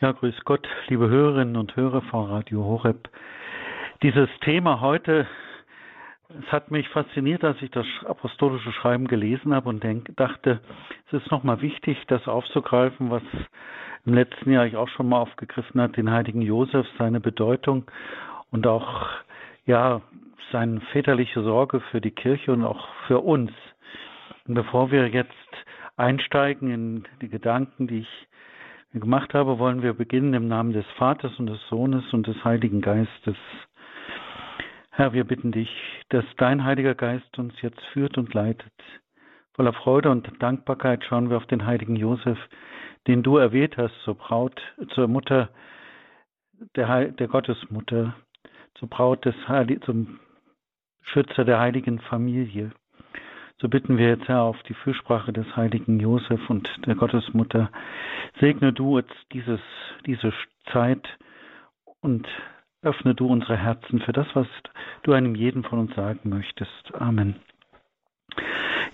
Ja, grüß Gott, liebe Hörerinnen und Hörer von Radio Horeb. Dieses Thema heute, es hat mich fasziniert, als ich das apostolische Schreiben gelesen habe und denk, dachte, es ist nochmal wichtig, das aufzugreifen, was im letzten Jahr ich auch schon mal aufgegriffen hat, den heiligen Josef, seine Bedeutung und auch, ja, seine väterliche Sorge für die Kirche und auch für uns. Und bevor wir jetzt einsteigen in die Gedanken, die ich gemacht habe, wollen wir beginnen im Namen des Vaters und des Sohnes und des Heiligen Geistes. Herr, wir bitten dich, dass dein Heiliger Geist uns jetzt führt und leitet. Voller Freude und Dankbarkeit schauen wir auf den heiligen Josef, den du erwählt hast zur Braut, zur Mutter, der, der Gottesmutter, zur Braut des Heil zum Schützer der heiligen Familie. So bitten wir jetzt, Herr, auf die Fürsprache des heiligen Josef und der Gottesmutter. Segne du jetzt dieses, diese Zeit und öffne du unsere Herzen für das, was du einem jeden von uns sagen möchtest. Amen.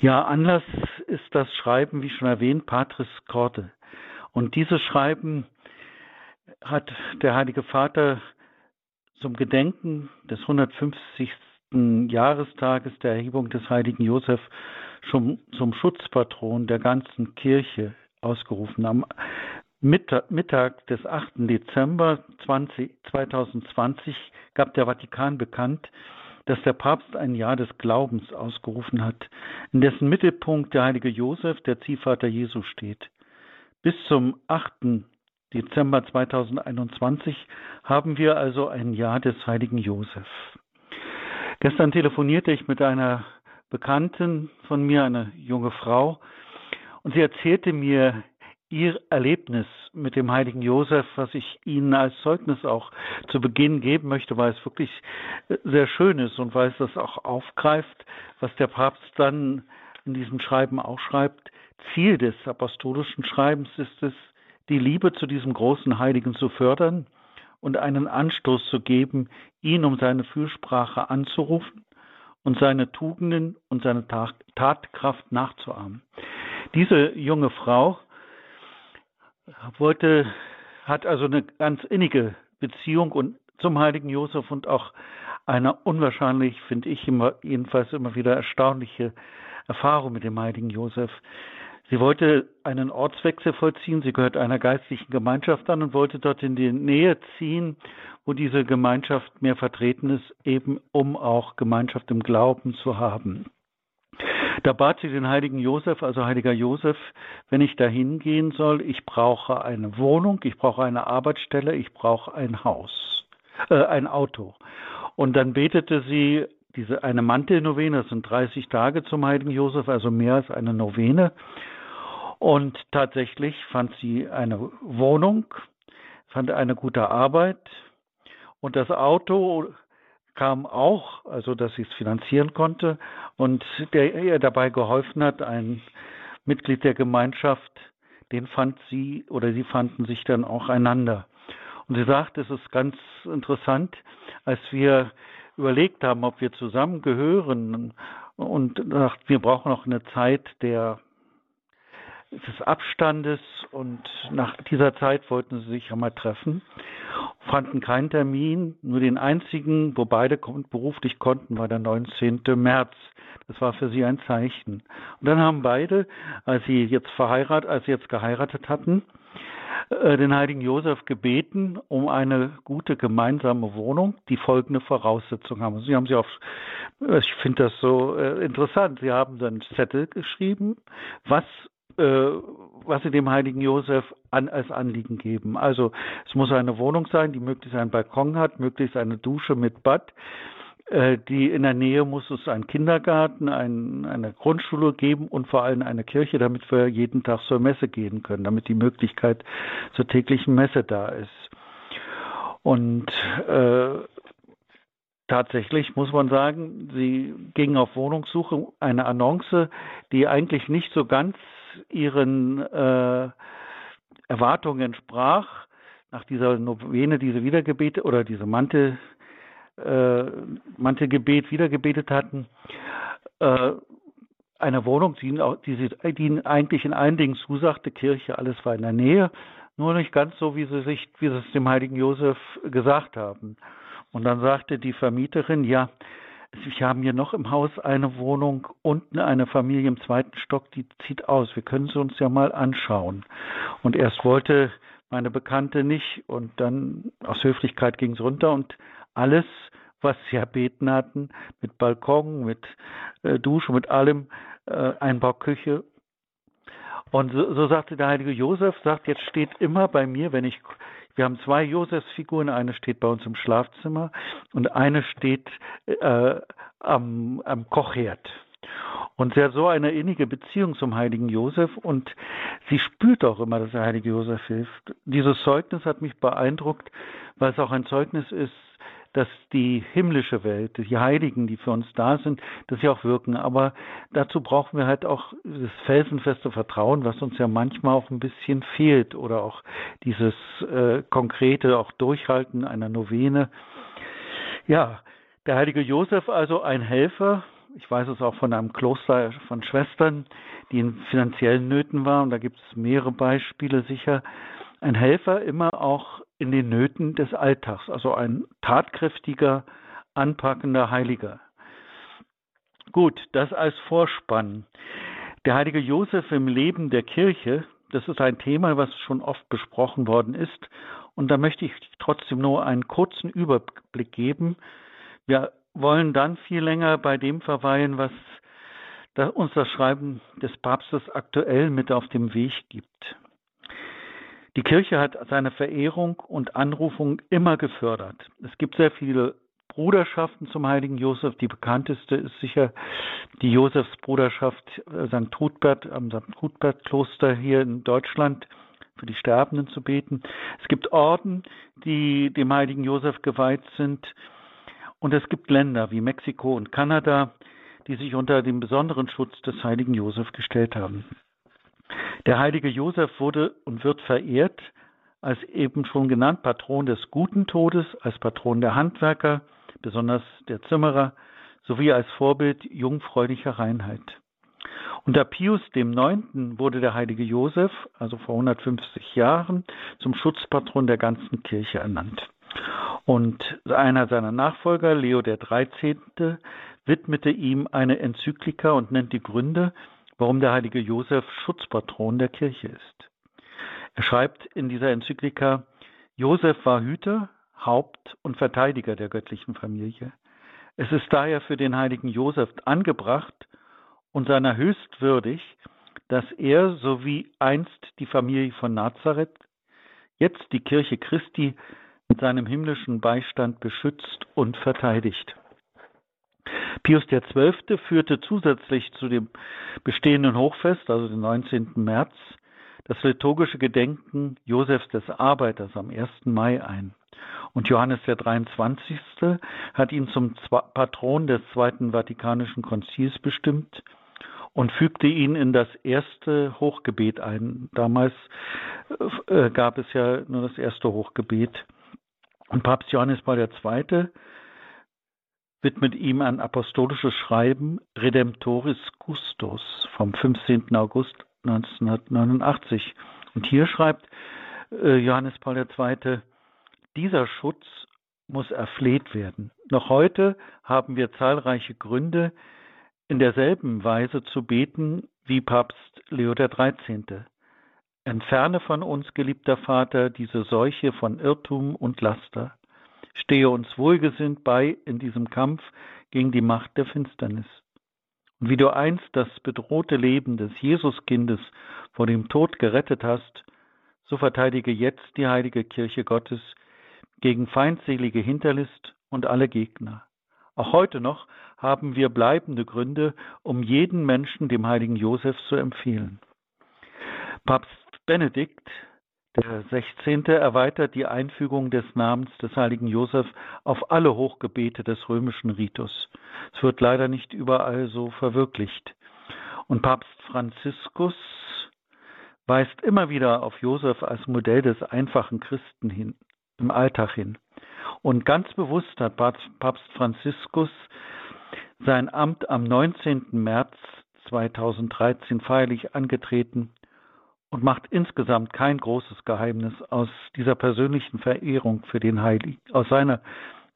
Ja, Anlass ist das Schreiben, wie schon erwähnt, Patris Corde. Und dieses Schreiben hat der Heilige Vater zum Gedenken des 150 Jahrestages der Erhebung des heiligen Josef schon zum Schutzpatron der ganzen Kirche ausgerufen. Am Mittag des 8. Dezember 20, 2020 gab der Vatikan bekannt, dass der Papst ein Jahr des Glaubens ausgerufen hat, in dessen Mittelpunkt der heilige Josef, der Ziehvater Jesu, steht. Bis zum 8. Dezember 2021 haben wir also ein Jahr des heiligen Josef. Gestern telefonierte ich mit einer Bekannten von mir, eine junge Frau, und sie erzählte mir ihr Erlebnis mit dem heiligen Josef, was ich Ihnen als Zeugnis auch zu Beginn geben möchte, weil es wirklich sehr schön ist und weil es das auch aufgreift, was der Papst dann in diesem Schreiben auch schreibt. Ziel des apostolischen Schreibens ist es, die Liebe zu diesem großen Heiligen zu fördern und einen Anstoß zu geben, ihn um seine Fürsprache anzurufen und seine Tugenden und seine Tatkraft nachzuahmen. Diese junge Frau wollte, hat also eine ganz innige Beziehung und zum heiligen Josef und auch eine unwahrscheinlich, finde ich immer, jedenfalls immer wieder erstaunliche Erfahrung mit dem heiligen Josef. Sie wollte einen Ortswechsel vollziehen. Sie gehört einer geistlichen Gemeinschaft an und wollte dort in die Nähe ziehen, wo diese Gemeinschaft mehr vertreten ist, eben um auch Gemeinschaft im Glauben zu haben. Da bat sie den heiligen Josef, also heiliger Josef, wenn ich da hingehen soll, ich brauche eine Wohnung, ich brauche eine Arbeitsstelle, ich brauche ein Haus, äh, ein Auto. Und dann betete sie diese eine Mantelnovene, das sind 30 Tage zum heiligen Josef, also mehr als eine Novene. Und tatsächlich fand sie eine Wohnung, fand eine gute Arbeit und das Auto kam auch, also dass sie es finanzieren konnte und der ihr dabei geholfen hat, ein Mitglied der Gemeinschaft, den fand sie oder sie fanden sich dann auch einander. Und sie sagt, es ist ganz interessant, als wir überlegt haben, ob wir zusammengehören und wir brauchen noch eine Zeit der des Abstandes und nach dieser Zeit wollten sie sich einmal treffen, fanden keinen Termin, nur den einzigen, wo beide beruflich konnten, war der 19. März. Das war für sie ein Zeichen. Und dann haben beide, als sie jetzt verheiratet, als sie jetzt geheiratet hatten, äh, den heiligen Josef gebeten um eine gute gemeinsame Wohnung, die folgende Voraussetzung haben. Sie haben sie auf, ich finde das so äh, interessant, sie haben dann Zettel geschrieben, was was sie dem heiligen Josef an, als Anliegen geben. Also es muss eine Wohnung sein, die möglichst einen Balkon hat, möglichst eine Dusche mit Bad. Äh, die in der Nähe muss es einen Kindergarten, ein, eine Grundschule geben und vor allem eine Kirche, damit wir jeden Tag zur Messe gehen können, damit die Möglichkeit zur täglichen Messe da ist. Und äh, Tatsächlich muss man sagen, sie gingen auf Wohnungssuche, eine Annonce, die eigentlich nicht so ganz ihren äh, Erwartungen entsprach, nach dieser Novene, diese Wiedergebete oder diese Mantel, äh, Mantelgebet wiedergebetet hatten, äh, eine Wohnung, die, die, die eigentlich in allen Dingen zusagte, Kirche, alles war in der Nähe, nur nicht ganz so, wie sie sich, wie sie es dem heiligen Josef gesagt haben. Und dann sagte die Vermieterin, ja, wir haben hier noch im Haus eine Wohnung, unten eine Familie im zweiten Stock, die zieht aus. Wir können sie uns ja mal anschauen. Und erst wollte meine Bekannte nicht und dann aus Höflichkeit ging es runter und alles, was sie erbeten hatten, mit Balkon, mit äh, Dusche, mit allem, äh, Einbauküche. Und so, so sagte der heilige Josef, sagt, jetzt steht immer bei mir, wenn ich wir haben zwei Josefsfiguren, eine steht bei uns im Schlafzimmer und eine steht äh, am, am Kochherd. Und sie hat so eine innige Beziehung zum heiligen Josef und sie spürt auch immer, dass der heilige Josef hilft. Dieses Zeugnis hat mich beeindruckt, weil es auch ein Zeugnis ist dass die himmlische Welt, die Heiligen, die für uns da sind, dass sie auch wirken. Aber dazu brauchen wir halt auch das felsenfeste Vertrauen, was uns ja manchmal auch ein bisschen fehlt oder auch dieses äh, konkrete auch Durchhalten einer Novene. Ja, der heilige Josef also ein Helfer. Ich weiß es auch von einem Kloster von Schwestern, die in finanziellen Nöten waren. Da gibt es mehrere Beispiele sicher. Ein Helfer immer auch in den Nöten des Alltags, also ein tatkräftiger, anpackender Heiliger. Gut, das als Vorspann. Der heilige Josef im Leben der Kirche, das ist ein Thema, was schon oft besprochen worden ist. Und da möchte ich trotzdem nur einen kurzen Überblick geben. Wir wollen dann viel länger bei dem verweilen, was uns das Schreiben des Papstes aktuell mit auf dem Weg gibt. Die Kirche hat seine Verehrung und Anrufung immer gefördert. Es gibt sehr viele Bruderschaften zum heiligen Josef. Die bekannteste ist sicher die Josefsbruderschaft äh, St. Ruthbert am St. Ruthbert Kloster hier in Deutschland für die Sterbenden zu beten. Es gibt Orden, die dem heiligen Josef geweiht sind. Und es gibt Länder wie Mexiko und Kanada, die sich unter den besonderen Schutz des heiligen Josef gestellt haben. Der heilige Josef wurde und wird verehrt als eben schon genannt Patron des guten Todes, als Patron der Handwerker, besonders der Zimmerer, sowie als Vorbild jungfräulicher Reinheit. Unter Pius IX. wurde der heilige Josef, also vor 150 Jahren, zum Schutzpatron der ganzen Kirche ernannt. Und einer seiner Nachfolger, Leo XIII., widmete ihm eine Enzyklika und nennt die Gründe, warum der heilige Josef Schutzpatron der Kirche ist. Er schreibt in dieser Enzyklika, Josef war Hüter, Haupt und Verteidiger der göttlichen Familie. Es ist daher für den heiligen Josef angebracht und seiner höchst würdig, dass er, so wie einst die Familie von Nazareth, jetzt die Kirche Christi mit seinem himmlischen Beistand beschützt und verteidigt. Pius XII. führte zusätzlich zu dem bestehenden Hochfest, also den 19. März, das liturgische Gedenken Josefs des Arbeiters am 1. Mai ein. Und Johannes der 23. hat ihn zum Patron des Zweiten Vatikanischen Konzils bestimmt und fügte ihn in das erste Hochgebet ein. Damals äh, gab es ja nur das erste Hochgebet. Und Papst Johannes Paul II widmet ihm ein apostolisches Schreiben Redemptoris Custos vom 15. August 1989. Und hier schreibt äh, Johannes Paul II., dieser Schutz muss erfleht werden. Noch heute haben wir zahlreiche Gründe, in derselben Weise zu beten wie Papst Leo XIII. Entferne von uns, geliebter Vater, diese Seuche von Irrtum und Laster stehe uns wohlgesinnt bei in diesem Kampf gegen die Macht der Finsternis. Und wie du einst das bedrohte Leben des Jesuskindes vor dem Tod gerettet hast, so verteidige jetzt die heilige Kirche Gottes gegen feindselige Hinterlist und alle Gegner. Auch heute noch haben wir bleibende Gründe, um jeden Menschen dem heiligen Josef zu empfehlen. Papst Benedikt der 16. erweitert die Einfügung des Namens des heiligen Josef auf alle Hochgebete des römischen Ritus. Es wird leider nicht überall so verwirklicht. Und Papst Franziskus weist immer wieder auf Josef als Modell des einfachen Christen hin, im Alltag hin. Und ganz bewusst hat Papst Franziskus sein Amt am 19. März 2013 feierlich angetreten und macht insgesamt kein großes Geheimnis aus dieser persönlichen Verehrung für den Heiligen, aus seiner,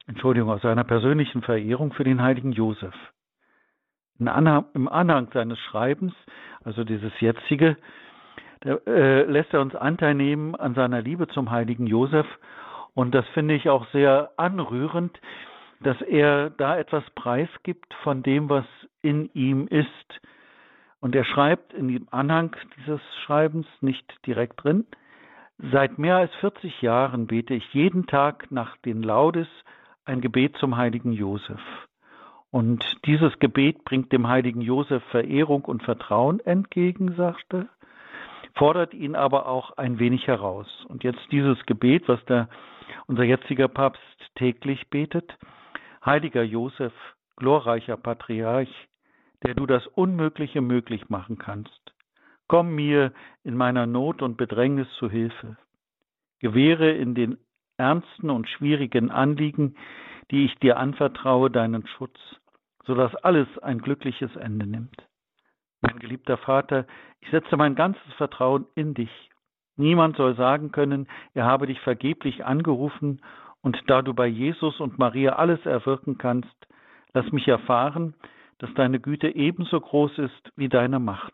Entschuldigung, aus seiner persönlichen Verehrung für den Heiligen Josef. Anhang, Im Anhang seines Schreibens, also dieses jetzige, der, äh, lässt er uns Anteil nehmen an seiner Liebe zum Heiligen Josef. Und das finde ich auch sehr anrührend, dass er da etwas preisgibt von dem, was in ihm ist, und er schreibt in dem Anhang dieses Schreibens nicht direkt drin, seit mehr als 40 Jahren bete ich jeden Tag nach den Laudes ein Gebet zum heiligen Josef. Und dieses Gebet bringt dem heiligen Josef Verehrung und Vertrauen entgegen, sagte, fordert ihn aber auch ein wenig heraus. Und jetzt dieses Gebet, was der, unser jetziger Papst täglich betet. Heiliger Josef, glorreicher Patriarch, der du das Unmögliche möglich machen kannst. Komm mir in meiner Not und Bedrängnis zu Hilfe. Gewähre in den ernsten und schwierigen Anliegen, die ich dir anvertraue, deinen Schutz, so dass alles ein glückliches Ende nimmt. Mein geliebter Vater, ich setze mein ganzes Vertrauen in dich. Niemand soll sagen können, er habe dich vergeblich angerufen, und da du bei Jesus und Maria alles erwirken kannst, lass mich erfahren, dass deine Güte ebenso groß ist wie deine Macht.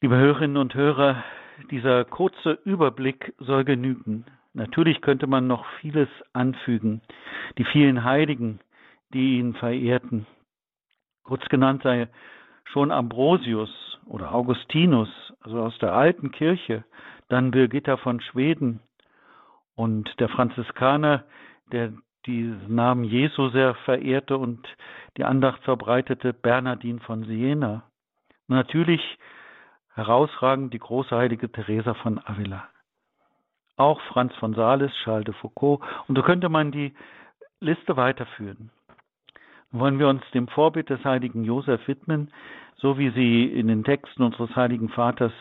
Liebe Hörerinnen und Hörer, dieser kurze Überblick soll genügen. Natürlich könnte man noch vieles anfügen. Die vielen Heiligen, die ihn verehrten. Kurz genannt sei schon Ambrosius oder Augustinus, also aus der alten Kirche, dann Birgitta von Schweden und der Franziskaner, der diesen Namen Jesu sehr verehrte und die Andacht verbreitete Bernardin von Siena. Und natürlich herausragend die große heilige Teresa von Avila. Auch Franz von Sales, Charles de Foucault. Und so könnte man die Liste weiterführen. Wollen wir uns dem Vorbild des heiligen Josef widmen, so wie sie in den Texten unseres heiligen Vaters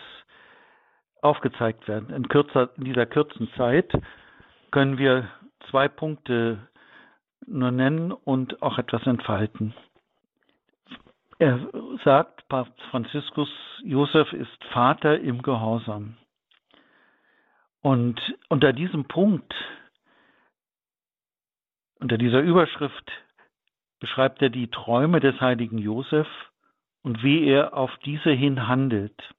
aufgezeigt werden. In, kürzer, in dieser kurzen Zeit können wir zwei Punkte nur nennen und auch etwas entfalten. Er sagt, Papst Franziskus, Josef ist Vater im Gehorsam. Und unter diesem Punkt, unter dieser Überschrift, beschreibt er die Träume des heiligen Josef und wie er auf diese hin handelt.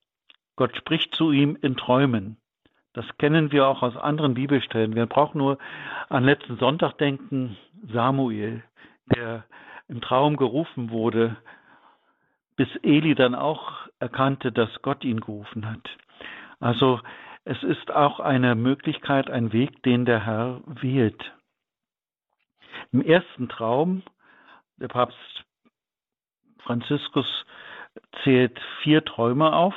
Gott spricht zu ihm in Träumen. Das kennen wir auch aus anderen Bibelstellen. Wir brauchen nur an letzten Sonntag denken, Samuel, der im Traum gerufen wurde, bis Eli dann auch erkannte, dass Gott ihn gerufen hat. Also es ist auch eine Möglichkeit, ein Weg, den der Herr wählt. Im ersten Traum, der Papst Franziskus zählt vier Träume auf.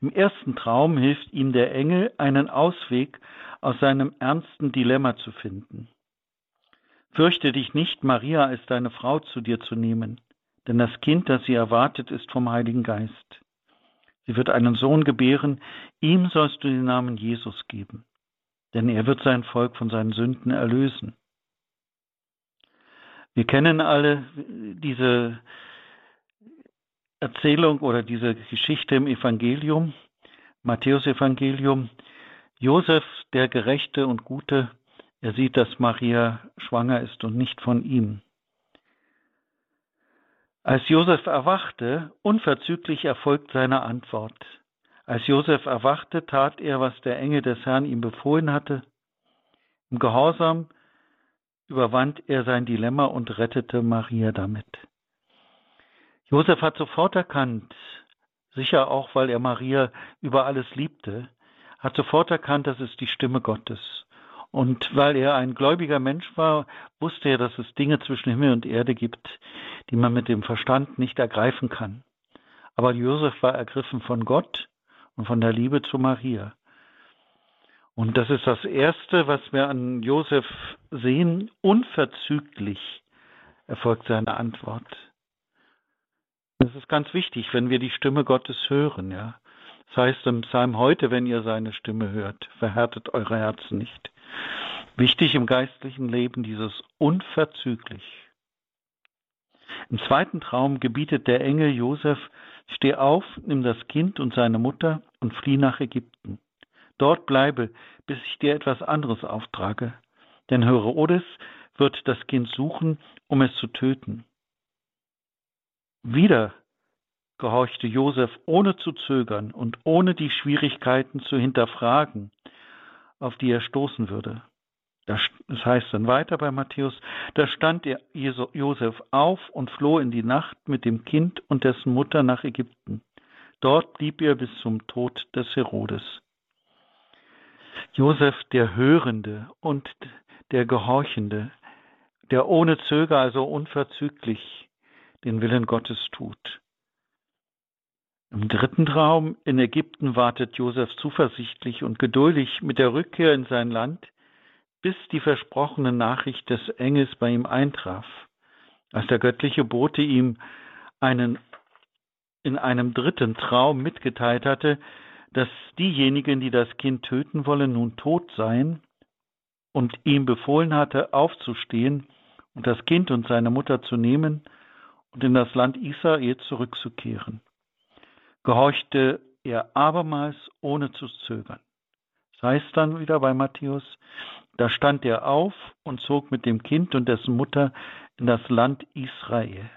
Im ersten Traum hilft ihm der Engel, einen Ausweg aus seinem ernsten Dilemma zu finden. Fürchte dich nicht, Maria als deine Frau zu dir zu nehmen, denn das Kind, das sie erwartet, ist vom Heiligen Geist. Sie wird einen Sohn gebären, ihm sollst du den Namen Jesus geben, denn er wird sein Volk von seinen Sünden erlösen. Wir kennen alle diese Erzählung oder diese Geschichte im Evangelium, Matthäus Evangelium, Josef, der Gerechte und Gute, er sieht, dass Maria schwanger ist und nicht von ihm. Als Josef erwachte, unverzüglich erfolgt seine Antwort. Als Josef erwachte, tat er, was der Engel des Herrn ihm befohlen hatte. Im Gehorsam überwand er sein Dilemma und rettete Maria damit. Josef hat sofort erkannt, sicher auch, weil er Maria über alles liebte, hat sofort erkannt, das ist die Stimme Gottes. Und weil er ein gläubiger Mensch war, wusste er, dass es Dinge zwischen Himmel und Erde gibt, die man mit dem Verstand nicht ergreifen kann. Aber Josef war ergriffen von Gott und von der Liebe zu Maria. Und das ist das Erste, was wir an Josef sehen. Unverzüglich erfolgt seine Antwort. Das ist ganz wichtig, wenn wir die Stimme Gottes hören, ja. Das heißt im Psalm heute, wenn ihr seine Stimme hört, verhärtet eure Herzen nicht. Wichtig im geistlichen Leben dieses unverzüglich. Im zweiten Traum gebietet der Engel Josef, Steh auf, nimm das Kind und seine Mutter und flieh nach Ägypten. Dort bleibe, bis ich dir etwas anderes auftrage. Denn Herodes wird das Kind suchen, um es zu töten. Wieder gehorchte Josef ohne zu zögern und ohne die Schwierigkeiten zu hinterfragen, auf die er stoßen würde. Das heißt dann weiter bei Matthäus, da stand Josef auf und floh in die Nacht mit dem Kind und dessen Mutter nach Ägypten. Dort blieb er bis zum Tod des Herodes. Josef der Hörende und der Gehorchende, der ohne Zöger, also unverzüglich den Willen Gottes tut. Im dritten Traum in Ägypten wartet Josef zuversichtlich und geduldig mit der Rückkehr in sein Land, bis die versprochene Nachricht des Engels bei ihm eintraf, als der göttliche Bote ihm einen in einem dritten Traum mitgeteilt hatte, dass diejenigen, die das Kind töten wollen, nun tot seien und ihm befohlen hatte, aufzustehen und das Kind und seine Mutter zu nehmen und in das Land Israel zurückzukehren. Gehorchte er abermals ohne zu zögern. Das heißt dann wieder bei Matthäus, da stand er auf und zog mit dem Kind und dessen Mutter in das Land Israel.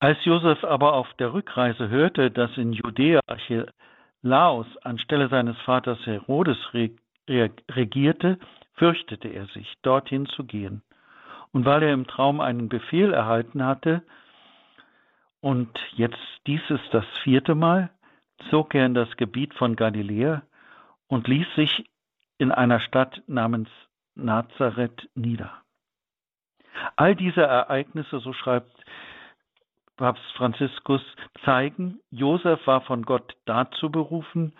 Als Josef aber auf der Rückreise hörte, dass in Judäa Archelaus anstelle seines Vaters Herodes regierte, fürchtete er sich, dorthin zu gehen. Und weil er im Traum einen Befehl erhalten hatte, und jetzt dies ist das vierte Mal, zog er in das Gebiet von Galiläa und ließ sich in einer Stadt namens Nazareth nieder. All diese Ereignisse, so schreibt Papst Franziskus, zeigen, Josef war von Gott dazu berufen,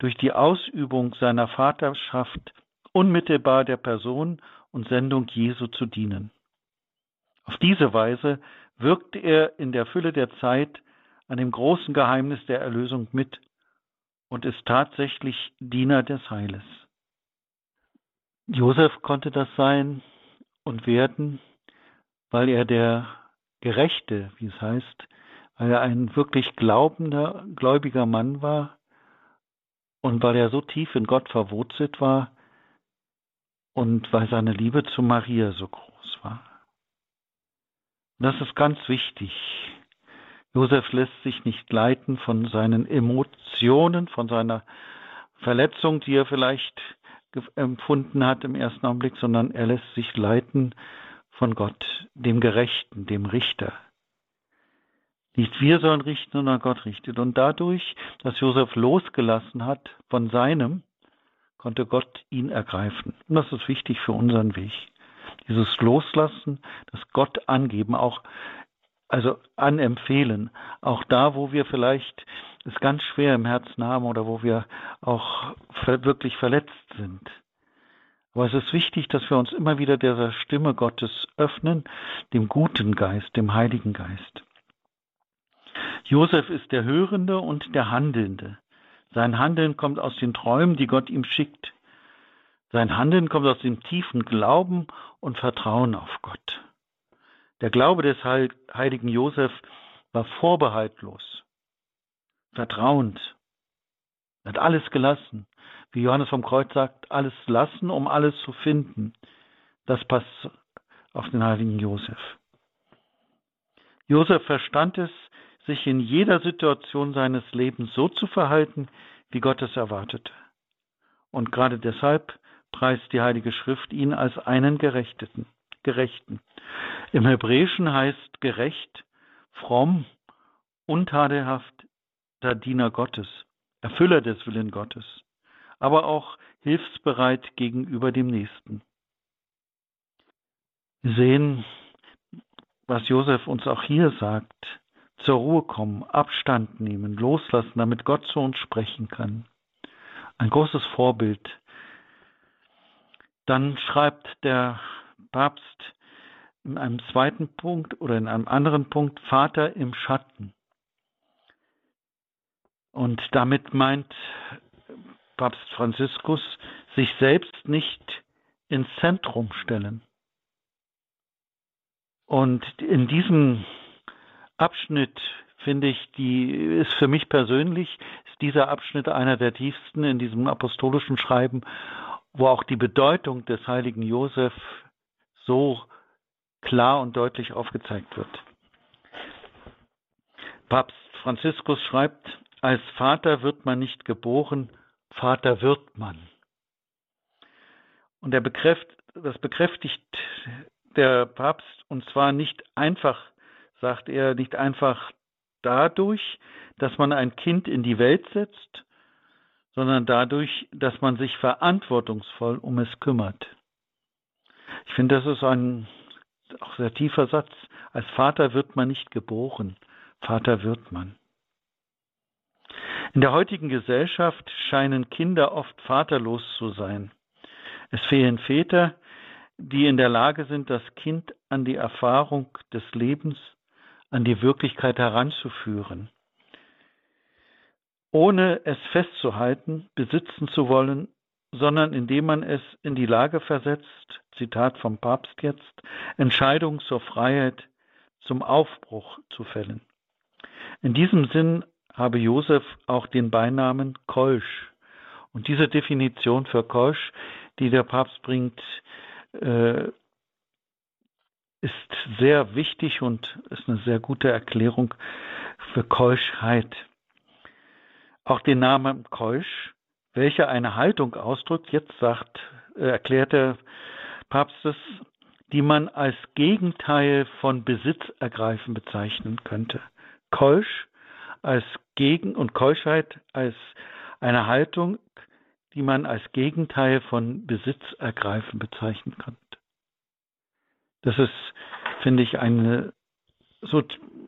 durch die Ausübung seiner Vaterschaft unmittelbar der Person und Sendung Jesu zu dienen. Auf diese Weise wirkte er in der Fülle der Zeit an dem großen Geheimnis der Erlösung mit und ist tatsächlich Diener des Heiles. Josef konnte das sein und werden, weil er der Gerechte, wie es heißt, weil er ein wirklich glaubender, gläubiger Mann war und weil er so tief in Gott verwurzelt war und weil seine Liebe zu Maria so groß war. Das ist ganz wichtig. Josef lässt sich nicht leiten von seinen Emotionen, von seiner Verletzung, die er vielleicht empfunden hat im ersten Augenblick, sondern er lässt sich leiten von Gott, dem Gerechten, dem Richter. Nicht wir sollen richten, sondern Gott richtet. Und dadurch, dass Josef losgelassen hat von seinem, konnte Gott ihn ergreifen. Und das ist wichtig für unseren Weg. Dieses Loslassen, das Gott angeben, auch, also anempfehlen, auch da, wo wir vielleicht es ganz schwer im Herzen haben oder wo wir auch wirklich verletzt sind. Aber es ist wichtig, dass wir uns immer wieder dieser Stimme Gottes öffnen, dem guten Geist, dem Heiligen Geist. Josef ist der Hörende und der Handelnde. Sein Handeln kommt aus den Träumen, die Gott ihm schickt. Sein Handeln kommt aus dem tiefen Glauben und Vertrauen auf Gott. Der Glaube des heiligen Josef war vorbehaltlos vertrauend. Er hat alles gelassen. Wie Johannes vom Kreuz sagt, alles lassen, um alles zu finden. Das passt auf den heiligen Josef. Josef verstand es, sich in jeder Situation seines Lebens so zu verhalten, wie Gott es erwartete. Und gerade deshalb preist die Heilige Schrift ihn als einen Gerechteten, Gerechten. Im Hebräischen heißt gerecht, fromm, untadelhaft, der Diener Gottes, Erfüller des Willen Gottes, aber auch hilfsbereit gegenüber dem Nächsten. Wir sehen, was Josef uns auch hier sagt, zur Ruhe kommen, Abstand nehmen, loslassen, damit Gott zu uns sprechen kann. Ein großes Vorbild. Dann schreibt der Papst in einem zweiten Punkt oder in einem anderen Punkt Vater im Schatten. Und damit meint Papst Franziskus sich selbst nicht ins Zentrum stellen. Und in diesem Abschnitt finde ich, die ist für mich persönlich, ist dieser Abschnitt einer der tiefsten in diesem apostolischen Schreiben, wo auch die Bedeutung des heiligen Josef so klar und deutlich aufgezeigt wird. Papst Franziskus schreibt, als Vater wird man nicht geboren, Vater wird man. Und bekräft, das bekräftigt der Papst, und zwar nicht einfach, sagt er, nicht einfach dadurch, dass man ein Kind in die Welt setzt, sondern dadurch, dass man sich verantwortungsvoll um es kümmert. Ich finde, das ist ein auch sehr tiefer Satz. Als Vater wird man nicht geboren, Vater wird man. In der heutigen Gesellschaft scheinen Kinder oft vaterlos zu sein. Es fehlen Väter, die in der Lage sind, das Kind an die Erfahrung des Lebens, an die Wirklichkeit heranzuführen. Ohne es festzuhalten, besitzen zu wollen, sondern indem man es in die Lage versetzt, Zitat vom Papst jetzt, Entscheidungen zur Freiheit, zum Aufbruch zu fällen. In diesem Sinn habe Josef auch den Beinamen Kolsch. Und diese Definition für Kolsch, die der Papst bringt, äh, ist sehr wichtig und ist eine sehr gute Erklärung für Keuschheit. Auch den Namen Keusch, welcher eine Haltung ausdrückt, jetzt sagt, äh, erklärt der Papst es, die man als Gegenteil von Besitzergreifen bezeichnen könnte. Keusch als Gegen- und Keuschheit als eine Haltung, die man als Gegenteil von Besitzergreifen bezeichnen könnte. Das ist, finde ich, eine, so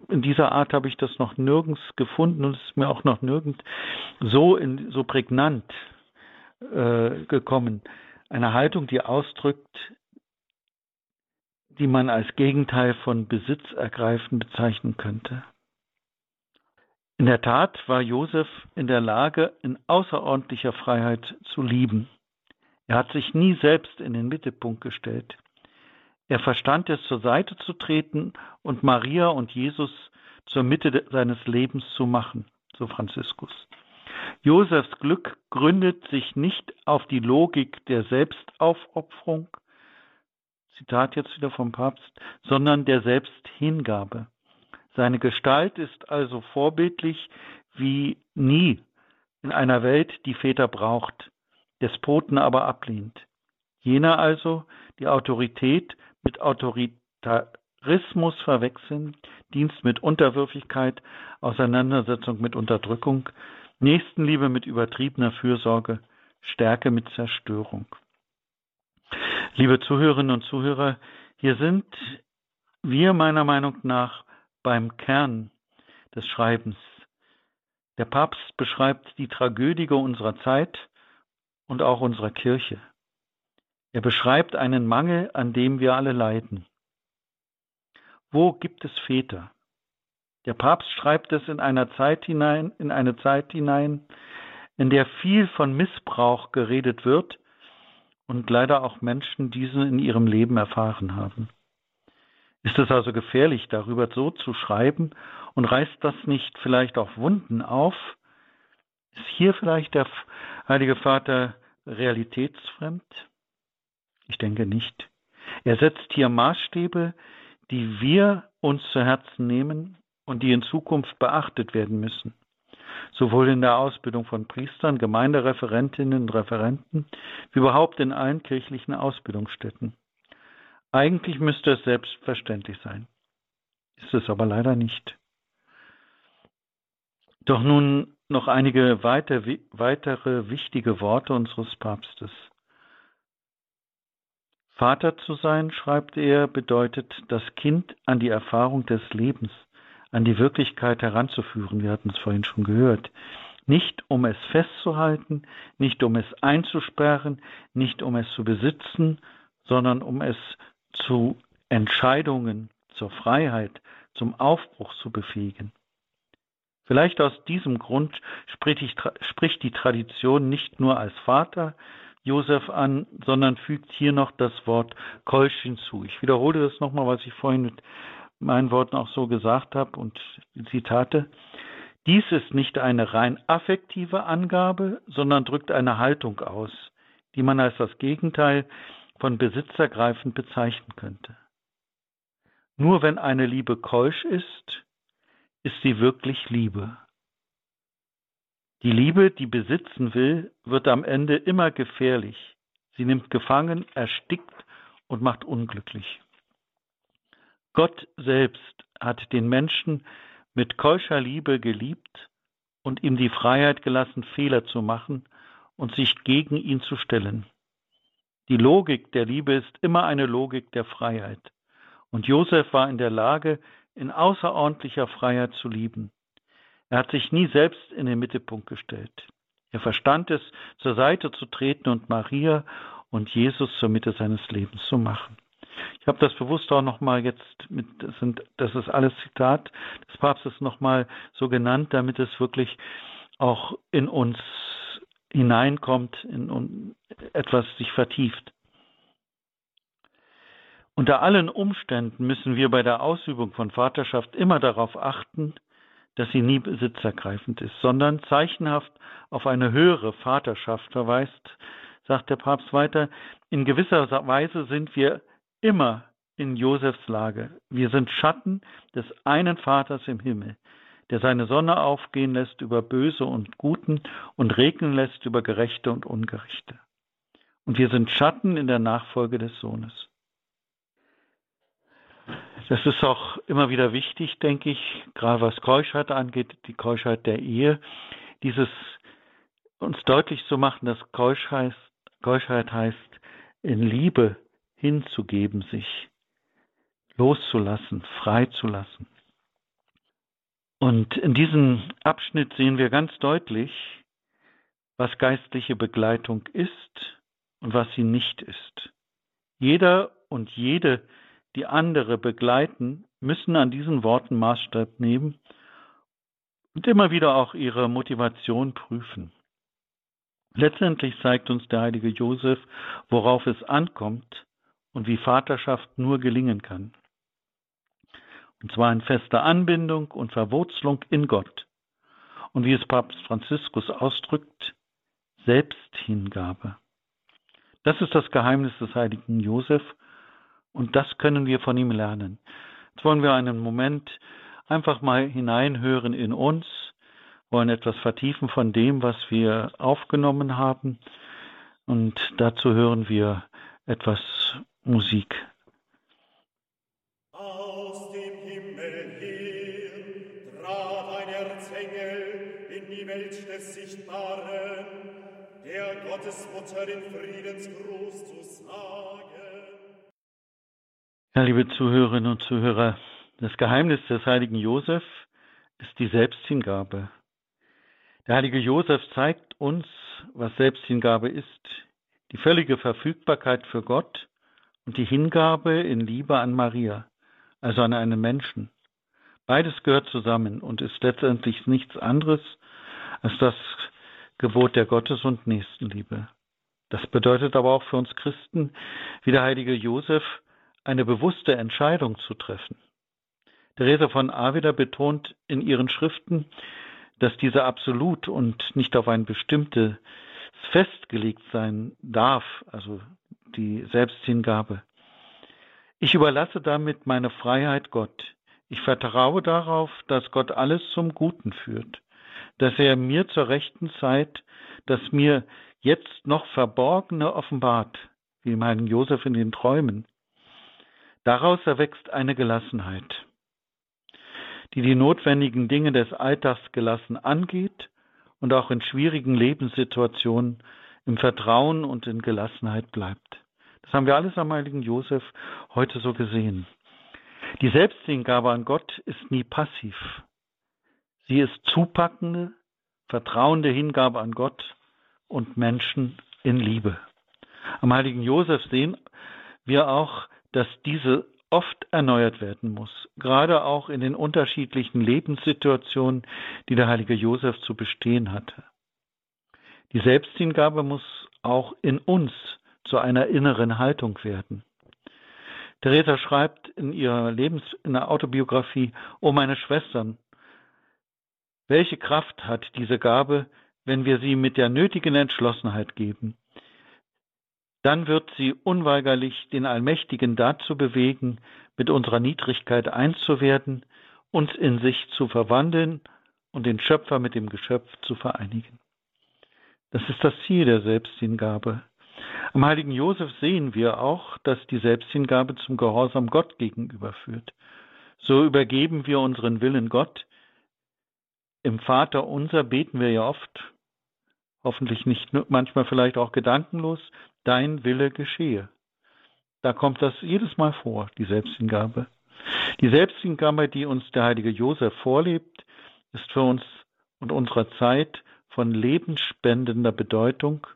in dieser Art habe ich das noch nirgends gefunden und es ist mir auch noch nirgends so, in, so prägnant äh, gekommen. Eine Haltung, die ausdrückt, die man als Gegenteil von Besitzergreifen bezeichnen könnte. In der Tat war Josef in der Lage, in außerordentlicher Freiheit zu lieben. Er hat sich nie selbst in den Mittelpunkt gestellt. Er verstand es, zur Seite zu treten und Maria und Jesus zur Mitte seines Lebens zu machen, so Franziskus. Josefs Glück gründet sich nicht auf die Logik der Selbstaufopferung, Zitat jetzt wieder vom Papst, sondern der Selbsthingabe. Seine Gestalt ist also vorbildlich wie nie in einer Welt, die Väter braucht, Despoten aber ablehnt. Jener also, die Autorität mit Autoritarismus verwechseln, Dienst mit Unterwürfigkeit, Auseinandersetzung mit Unterdrückung, Nächstenliebe mit übertriebener Fürsorge, Stärke mit Zerstörung. Liebe Zuhörerinnen und Zuhörer, hier sind wir meiner Meinung nach beim Kern des Schreibens. Der Papst beschreibt die Tragödie unserer Zeit und auch unserer Kirche. Er beschreibt einen Mangel, an dem wir alle leiden. Wo gibt es Väter? Der Papst schreibt es in einer Zeit hinein, in eine Zeit hinein, in der viel von Missbrauch geredet wird und leider auch Menschen diesen in ihrem Leben erfahren haben. Ist es also gefährlich, darüber so zu schreiben und reißt das nicht vielleicht auch Wunden auf? Ist hier vielleicht der Heilige Vater realitätsfremd? Ich denke nicht. Er setzt hier Maßstäbe, die wir uns zu Herzen nehmen und die in Zukunft beachtet werden müssen. Sowohl in der Ausbildung von Priestern, Gemeindereferentinnen und Referenten, wie überhaupt in allen kirchlichen Ausbildungsstätten. Eigentlich müsste es selbstverständlich sein. Ist es aber leider nicht. Doch nun noch einige weiter, weitere wichtige Worte unseres Papstes. Vater zu sein, schreibt er, bedeutet, das Kind an die Erfahrung des Lebens, an die Wirklichkeit heranzuführen. Wir hatten es vorhin schon gehört. Nicht um es festzuhalten, nicht um es einzusperren, nicht um es zu besitzen, sondern um es zu Entscheidungen, zur Freiheit, zum Aufbruch zu befähigen. Vielleicht aus diesem Grund spricht die Tradition nicht nur als Vater Josef an, sondern fügt hier noch das Wort Kolsch hinzu. Ich wiederhole das nochmal, was ich vorhin mit meinen Worten auch so gesagt habe und Zitate. Dies ist nicht eine rein affektive Angabe, sondern drückt eine Haltung aus, die man als das Gegenteil von besitzergreifend bezeichnen könnte. Nur wenn eine Liebe keusch ist, ist sie wirklich Liebe. Die Liebe, die besitzen will, wird am Ende immer gefährlich. Sie nimmt gefangen, erstickt und macht unglücklich. Gott selbst hat den Menschen mit keuscher Liebe geliebt und ihm die Freiheit gelassen, Fehler zu machen und sich gegen ihn zu stellen. Die Logik der Liebe ist immer eine Logik der Freiheit. Und Josef war in der Lage, in außerordentlicher Freiheit zu lieben. Er hat sich nie selbst in den Mittelpunkt gestellt. Er verstand es, zur Seite zu treten und Maria und Jesus zur Mitte seines Lebens zu machen. Ich habe das bewusst auch nochmal jetzt mit, das, sind, das ist alles Zitat des Papstes nochmal so genannt, damit es wirklich auch in uns hineinkommt, in, in etwas sich vertieft. Unter allen Umständen müssen wir bei der Ausübung von Vaterschaft immer darauf achten, dass sie nie besitzergreifend ist, sondern zeichenhaft auf eine höhere Vaterschaft verweist, sagt der Papst weiter. In gewisser Weise sind wir immer in Josefs Lage. Wir sind Schatten des einen Vaters im Himmel, der seine Sonne aufgehen lässt über Böse und Guten und regnen lässt über Gerechte und Ungerechte. Und wir sind Schatten in der Nachfolge des Sohnes. Das ist auch immer wieder wichtig, denke ich, gerade was Keuschheit angeht, die Keuschheit der Ehe, dieses uns deutlich zu machen, dass Keuschheit, Keuschheit heißt, in Liebe hinzugeben, sich loszulassen, freizulassen. Und in diesem Abschnitt sehen wir ganz deutlich, was geistliche Begleitung ist und was sie nicht ist. Jeder und jede, die andere begleiten, müssen an diesen Worten Maßstab nehmen und immer wieder auch ihre Motivation prüfen. Letztendlich zeigt uns der heilige Josef, worauf es ankommt, und wie Vaterschaft nur gelingen kann. Und zwar in fester Anbindung und Verwurzelung in Gott. Und wie es Papst Franziskus ausdrückt, Selbsthingabe. Das ist das Geheimnis des heiligen Josef und das können wir von ihm lernen. Jetzt wollen wir einen Moment einfach mal hineinhören in uns, wollen etwas vertiefen von dem, was wir aufgenommen haben und dazu hören wir etwas Musik. Aus dem Himmel her trat ein Erzengel in die Welt des Sichtbaren, der Gottesmutter in Friedensgruß zu sagen. Ja, liebe Zuhörerinnen und Zuhörer, das Geheimnis des heiligen Josef ist die Selbsthingabe. Der heilige Josef zeigt uns, was Selbsthingabe ist, die völlige Verfügbarkeit für Gott und die Hingabe in Liebe an Maria, also an einen Menschen. Beides gehört zusammen und ist letztendlich nichts anderes als das Gebot der Gottes- und Nächstenliebe. Das bedeutet aber auch für uns Christen, wie der heilige Josef, eine bewusste Entscheidung zu treffen. Therese von Avila betont in ihren Schriften, dass diese absolut und nicht auf ein bestimmtes festgelegt sein darf, also die Selbsthingabe. Ich überlasse damit meine Freiheit Gott. Ich vertraue darauf, dass Gott alles zum Guten führt, dass er mir zur rechten Zeit das mir jetzt noch Verborgene offenbart, wie mein Josef in den Träumen. Daraus erwächst eine Gelassenheit, die die notwendigen Dinge des Alltags gelassen angeht und auch in schwierigen Lebenssituationen im Vertrauen und in Gelassenheit bleibt. Das haben wir alles am heiligen Josef heute so gesehen. Die Selbsthingabe an Gott ist nie passiv. Sie ist zupackende, vertrauende Hingabe an Gott und Menschen in Liebe. Am heiligen Josef sehen wir auch, dass diese oft erneuert werden muss, gerade auch in den unterschiedlichen Lebenssituationen, die der heilige Josef zu bestehen hatte. Die Selbsthingabe muss auch in uns zu einer inneren Haltung werden. Theresa schreibt in ihrer Lebens in der Autobiografie, O meine Schwestern, welche Kraft hat diese Gabe, wenn wir sie mit der nötigen Entschlossenheit geben? Dann wird sie unweigerlich den Allmächtigen dazu bewegen, mit unserer Niedrigkeit eins zu werden, uns in sich zu verwandeln und den Schöpfer mit dem Geschöpf zu vereinigen. Das ist das Ziel der Selbsthingabe. Am heiligen Josef sehen wir auch, dass die Selbsthingabe zum Gehorsam Gott gegenüber führt. So übergeben wir unseren Willen Gott. Im Vater unser beten wir ja oft, hoffentlich nicht manchmal vielleicht auch gedankenlos, dein Wille geschehe. Da kommt das jedes Mal vor, die Selbsthingabe. Die Selbsthingabe, die uns der heilige Josef vorlebt, ist für uns und unserer Zeit von lebensspendender Bedeutung,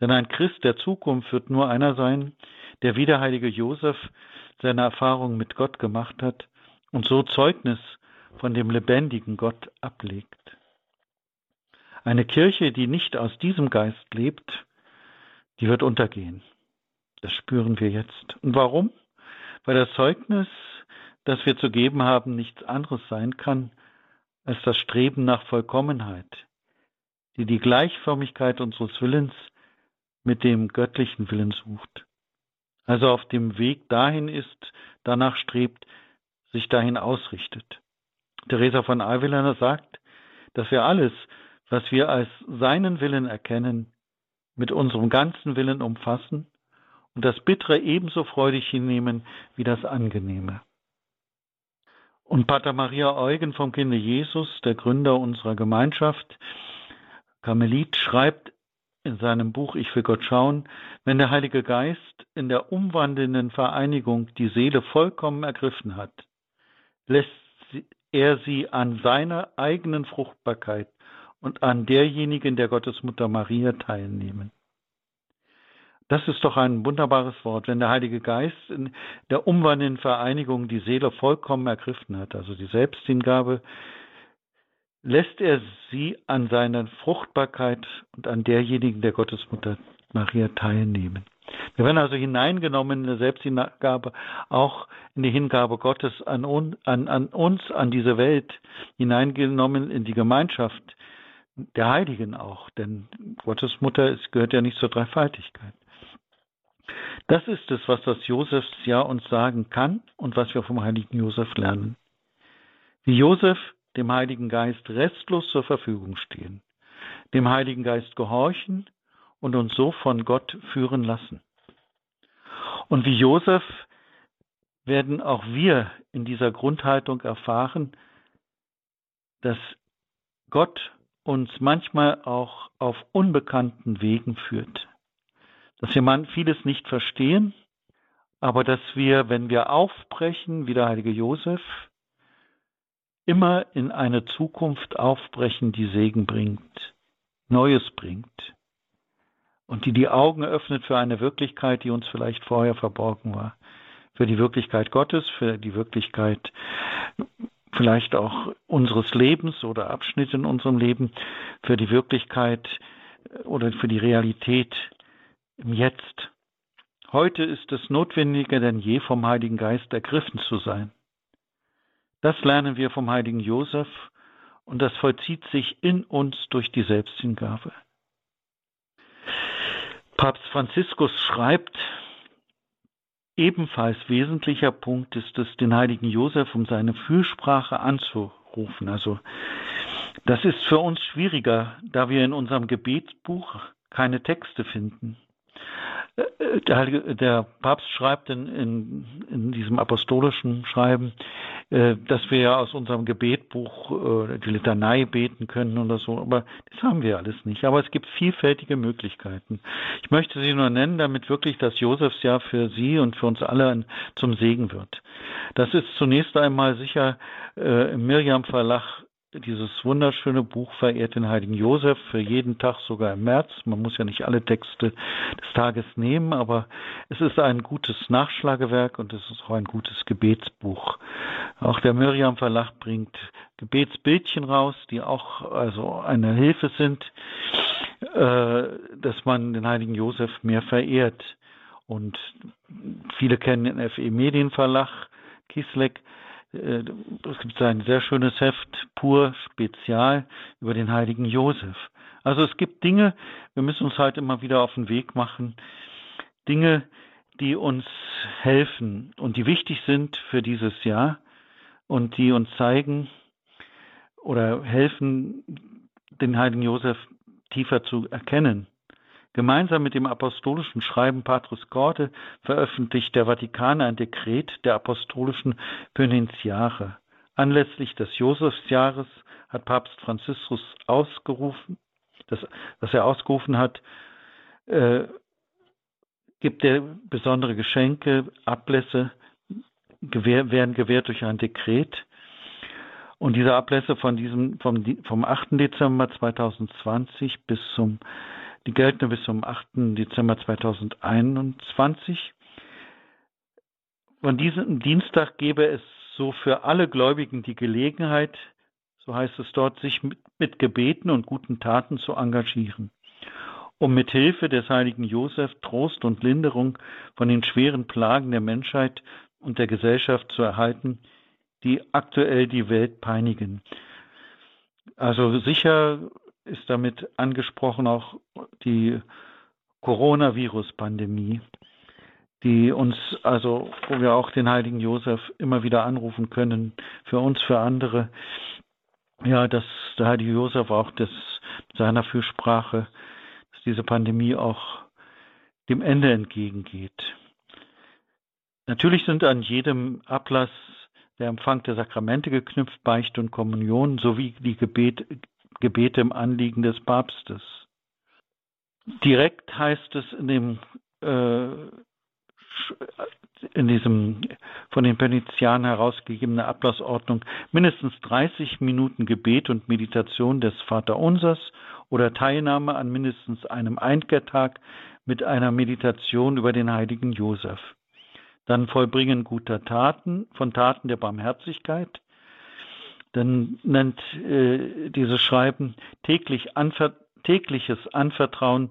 denn ein Christ der Zukunft wird nur einer sein, der wie der heilige Josef seine Erfahrung mit Gott gemacht hat und so Zeugnis von dem lebendigen Gott ablegt. Eine Kirche, die nicht aus diesem Geist lebt, die wird untergehen. Das spüren wir jetzt. Und warum? Weil das Zeugnis, das wir zu geben haben, nichts anderes sein kann als das Streben nach Vollkommenheit, die die Gleichförmigkeit unseres Willens mit dem göttlichen Willen sucht. Also auf dem Weg dahin ist, danach strebt, sich dahin ausrichtet. Theresa von Avila sagt, dass wir alles, was wir als seinen Willen erkennen, mit unserem ganzen Willen umfassen und das Bittere ebenso freudig hinnehmen wie das Angenehme. Und Pater Maria Eugen vom Kinde Jesus, der Gründer unserer Gemeinschaft, Karmelit, schreibt in seinem Buch Ich will Gott schauen, wenn der Heilige Geist in der umwandelnden Vereinigung die Seele vollkommen ergriffen hat, lässt er sie an seiner eigenen Fruchtbarkeit und an derjenigen der Gottesmutter Maria teilnehmen. Das ist doch ein wunderbares Wort, wenn der Heilige Geist in der umwandelnden Vereinigung die Seele vollkommen ergriffen hat, also die Selbsthingabe, lässt er sie an seiner Fruchtbarkeit und an derjenigen der Gottesmutter Maria teilnehmen. Wir werden also hineingenommen in der Selbsthingabe, auch in die Hingabe Gottes an, an, an uns, an diese Welt, hineingenommen in die Gemeinschaft der Heiligen auch, denn Gottes Mutter ist, gehört ja nicht zur Dreifaltigkeit. Das ist es, was das Josefsjahr uns sagen kann und was wir vom heiligen Josef lernen. Wie Josef dem Heiligen Geist restlos zur Verfügung stehen, dem Heiligen Geist gehorchen und uns so von Gott führen lassen. Und wie Josef werden auch wir in dieser Grundhaltung erfahren, dass Gott uns manchmal auch auf unbekannten Wegen führt. Dass wir vieles nicht verstehen, aber dass wir, wenn wir aufbrechen, wie der heilige Josef, immer in eine Zukunft aufbrechen, die Segen bringt, Neues bringt und die die Augen öffnet für eine Wirklichkeit, die uns vielleicht vorher verborgen war, für die Wirklichkeit Gottes, für die Wirklichkeit vielleicht auch unseres Lebens oder Abschnitte in unserem Leben, für die Wirklichkeit oder für die Realität im Jetzt. Heute ist es notwendiger denn je, vom Heiligen Geist ergriffen zu sein. Das lernen wir vom heiligen Josef und das vollzieht sich in uns durch die Selbsthingabe. Papst Franziskus schreibt, ebenfalls wesentlicher Punkt ist es, den heiligen Josef um seine Fürsprache anzurufen. Also, das ist für uns schwieriger, da wir in unserem Gebetsbuch keine Texte finden. Der, Heilige, der Papst schreibt in, in, in, diesem apostolischen Schreiben, äh, dass wir ja aus unserem Gebetbuch äh, die Litanei beten können oder so, aber das haben wir alles nicht. Aber es gibt vielfältige Möglichkeiten. Ich möchte sie nur nennen, damit wirklich das Josefsjahr für Sie und für uns alle zum Segen wird. Das ist zunächst einmal sicher äh, im Miriam Verlag dieses wunderschöne Buch verehrt den heiligen Josef für jeden Tag, sogar im März. Man muss ja nicht alle Texte des Tages nehmen, aber es ist ein gutes Nachschlagewerk und es ist auch ein gutes Gebetsbuch. Auch der Miriam Verlag bringt Gebetsbildchen raus, die auch also eine Hilfe sind, äh, dass man den heiligen Josef mehr verehrt Und viele kennen den FE Medienverlag, Kislek. Äh, es gibt ein sehr schönes Heft, pur Spezial, über den heiligen Josef. Also es gibt Dinge, wir müssen uns halt immer wieder auf den Weg machen, Dinge, die uns helfen und die wichtig sind für dieses Jahr und die uns zeigen oder helfen, den heiligen Josef tiefer zu erkennen. Gemeinsam mit dem apostolischen Schreiben Patris Corte veröffentlicht der Vatikan ein Dekret der apostolischen Pönentiare. Anlässlich des Josefsjahres hat Papst Franziskus ausgerufen, das, was er ausgerufen hat, äh, gibt er besondere Geschenke, Ablässe, gewähr, werden gewährt durch ein Dekret. Und diese Ablässe von diesem, vom, vom 8. Dezember 2020 bis zum, die gelten bis zum 8. Dezember 2021. Von diesem Dienstag gebe es so für alle Gläubigen die Gelegenheit, so heißt es dort, sich mit, mit Gebeten und guten Taten zu engagieren um mit Hilfe des heiligen Josef Trost und Linderung von den schweren Plagen der Menschheit und der Gesellschaft zu erhalten, die aktuell die Welt peinigen. Also sicher ist damit angesprochen auch die Coronavirus-Pandemie, die uns, also wo wir auch den heiligen Josef immer wieder anrufen können, für uns, für andere. Ja, dass der heilige Josef auch das seiner Fürsprache diese Pandemie auch dem Ende entgegengeht. Natürlich sind an jedem Ablass der Empfang der Sakramente geknüpft, Beichte und Kommunion sowie die Gebet, Gebete im Anliegen des Papstes. Direkt heißt es in dem äh, in diesem von den Penitianern herausgegebenen Ablassordnung mindestens 30 Minuten Gebet und Meditation des Vaterunsers oder Teilnahme an mindestens einem Einkehrtag mit einer Meditation über den heiligen Josef. Dann Vollbringen guter Taten, von Taten der Barmherzigkeit. Dann nennt äh, dieses Schreiben täglich anver tägliches Anvertrauen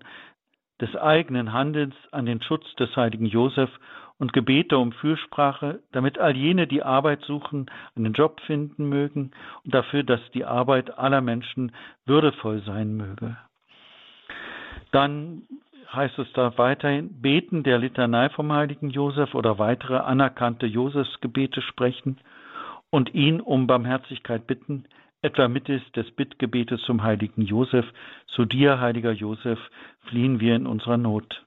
des eigenen Handelns an den Schutz des heiligen Josef und Gebete um Fürsprache, damit all jene, die Arbeit suchen, einen Job finden mögen und dafür, dass die Arbeit aller Menschen würdevoll sein möge. Dann heißt es da weiterhin, beten der Litanei vom heiligen Josef oder weitere anerkannte Josefsgebete sprechen und ihn um Barmherzigkeit bitten, etwa mittels des Bittgebetes zum heiligen Josef, zu dir, heiliger Josef, fliehen wir in unserer Not.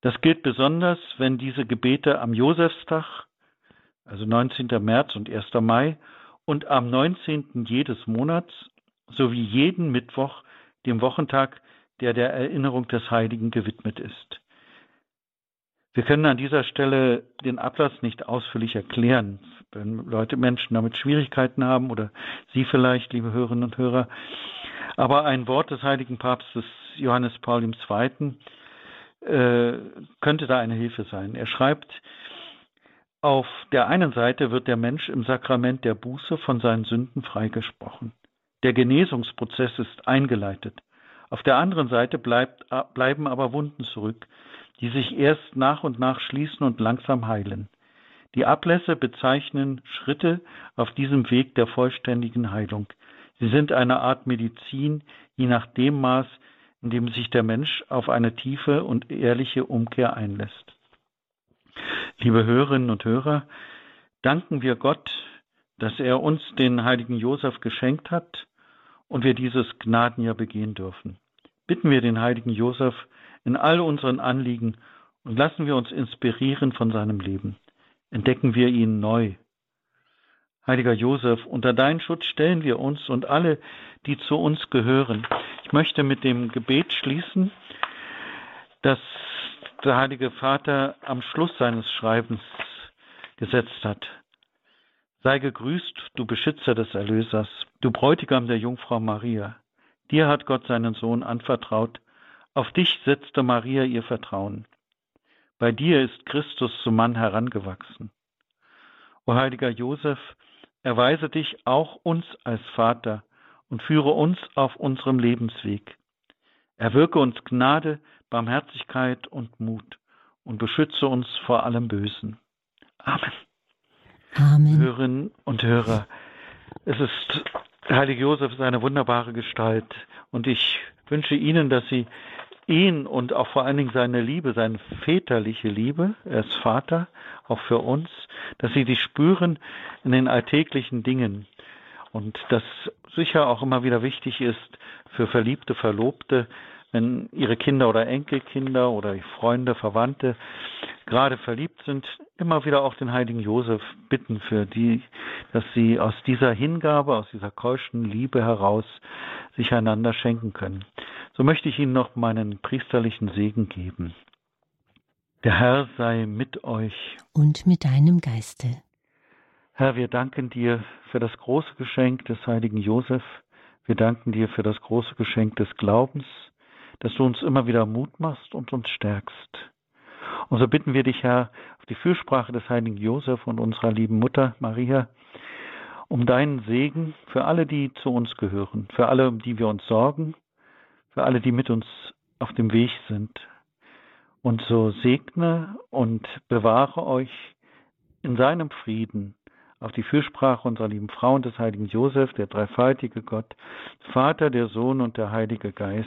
Das gilt besonders, wenn diese Gebete am Josefstag, also 19. März und 1. Mai, und am 19. jedes Monats sowie jeden Mittwoch, dem Wochentag, der der Erinnerung des Heiligen gewidmet ist. Wir können an dieser Stelle den Ablass nicht ausführlich erklären, wenn Leute, Menschen damit Schwierigkeiten haben oder Sie vielleicht, liebe Hörerinnen und Hörer. Aber ein Wort des heiligen Papstes Johannes Paul II äh, könnte da eine Hilfe sein. Er schreibt, auf der einen Seite wird der Mensch im Sakrament der Buße von seinen Sünden freigesprochen. Der Genesungsprozess ist eingeleitet. Auf der anderen Seite bleibt, bleiben aber Wunden zurück, die sich erst nach und nach schließen und langsam heilen. Die Ablässe bezeichnen Schritte auf diesem Weg der vollständigen Heilung. Sie sind eine Art Medizin, je nach dem Maß, in dem sich der Mensch auf eine tiefe und ehrliche Umkehr einlässt. Liebe Hörerinnen und Hörer, danken wir Gott, dass er uns den heiligen Josef geschenkt hat und wir dieses Gnadenjahr begehen dürfen. Bitten wir den heiligen Josef in all unseren Anliegen und lassen wir uns inspirieren von seinem Leben. Entdecken wir ihn neu. Heiliger Josef, unter deinen Schutz stellen wir uns und alle, die zu uns gehören. Ich möchte mit dem Gebet schließen, das der Heilige Vater am Schluss seines Schreibens gesetzt hat. Sei gegrüßt, du Beschützer des Erlösers, du Bräutigam der Jungfrau Maria. Dir hat Gott seinen Sohn anvertraut, auf dich setzte Maria ihr Vertrauen. Bei dir ist Christus zum Mann herangewachsen. O heiliger Josef, erweise dich auch uns als Vater und führe uns auf unserem Lebensweg. Erwirke uns Gnade, Barmherzigkeit und Mut und beschütze uns vor allem Bösen. Amen. Amen. Hörerinnen und Hörer, es ist Heilige Josef ist eine wunderbare Gestalt und ich wünsche Ihnen, dass Sie ihn und auch vor allen Dingen seine Liebe, seine väterliche Liebe, er ist Vater, auch für uns, dass Sie die spüren in den alltäglichen Dingen. Und das sicher auch immer wieder wichtig ist für verliebte Verlobte, wenn ihre Kinder oder Enkelkinder oder Freunde, Verwandte gerade verliebt sind, immer wieder auch den heiligen Josef bitten für die, dass sie aus dieser Hingabe, aus dieser keuschen Liebe heraus sich einander schenken können. So möchte ich Ihnen noch meinen priesterlichen Segen geben. Der Herr sei mit euch. Und mit deinem Geiste. Herr, wir danken dir für das große Geschenk des heiligen Josef. Wir danken dir für das große Geschenk des Glaubens dass du uns immer wieder Mut machst und uns stärkst. Und so bitten wir dich, Herr, auf die Fürsprache des heiligen Josef und unserer lieben Mutter Maria, um deinen Segen für alle, die zu uns gehören, für alle, um die wir uns sorgen, für alle, die mit uns auf dem Weg sind. Und so segne und bewahre euch in seinem Frieden auf die Fürsprache unserer lieben Frau und des heiligen Josef, der dreifaltige Gott, Vater, der Sohn und der Heilige Geist.